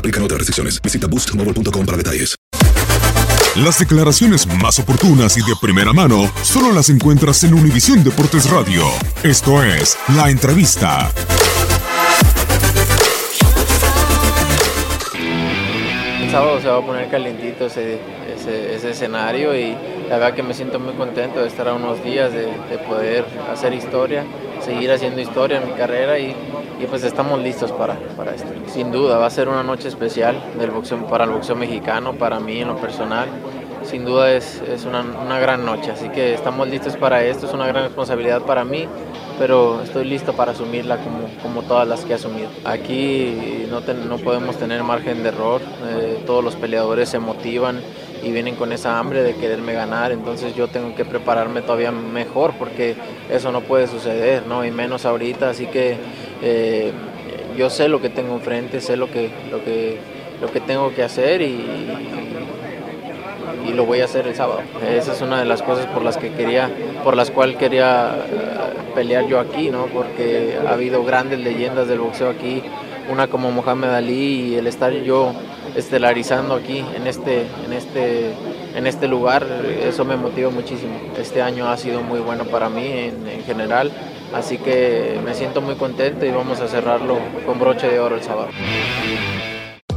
Aplican otras restricciones. Visita boostmobile.com para detalles. Las declaraciones más oportunas y de primera mano solo las encuentras en Univisión Deportes Radio. Esto es La Entrevista. El sábado se va a poner calientito ese, ese, ese escenario y la verdad que me siento muy contento de estar a unos días de, de poder hacer historia, seguir haciendo historia en mi carrera y, y pues estamos listos para, para esto. Sin duda va a ser una noche especial del boxeo, para el boxeo mexicano, para mí en lo personal. Sin duda es, es una, una gran noche, así que estamos listos para esto, es una gran responsabilidad para mí, pero estoy listo para asumirla como, como todas las que he asumido. Aquí no, ten- no podemos tener margen de error, eh, todos los peleadores se motivan y vienen con esa hambre de quererme ganar, entonces yo tengo que prepararme todavía mejor porque eso no puede suceder, ¿no? y menos ahorita, así que eh, yo sé lo que tengo enfrente, sé lo que, lo que, lo que tengo que hacer y, lo voy a hacer el sábado. Esa es una de las cosas por las que quería, por las cuales quería eh, pelear yo aquí, ¿no? Porque ha habido grandes leyendas del boxeo aquí, una como Mohamed Ali y el estar yo estelarizando aquí en este, en este, en este lugar, eso me motiva muchísimo. Este año ha sido muy bueno para mí en, en general, así que me siento muy contento y vamos a cerrarlo con broche de oro el sábado.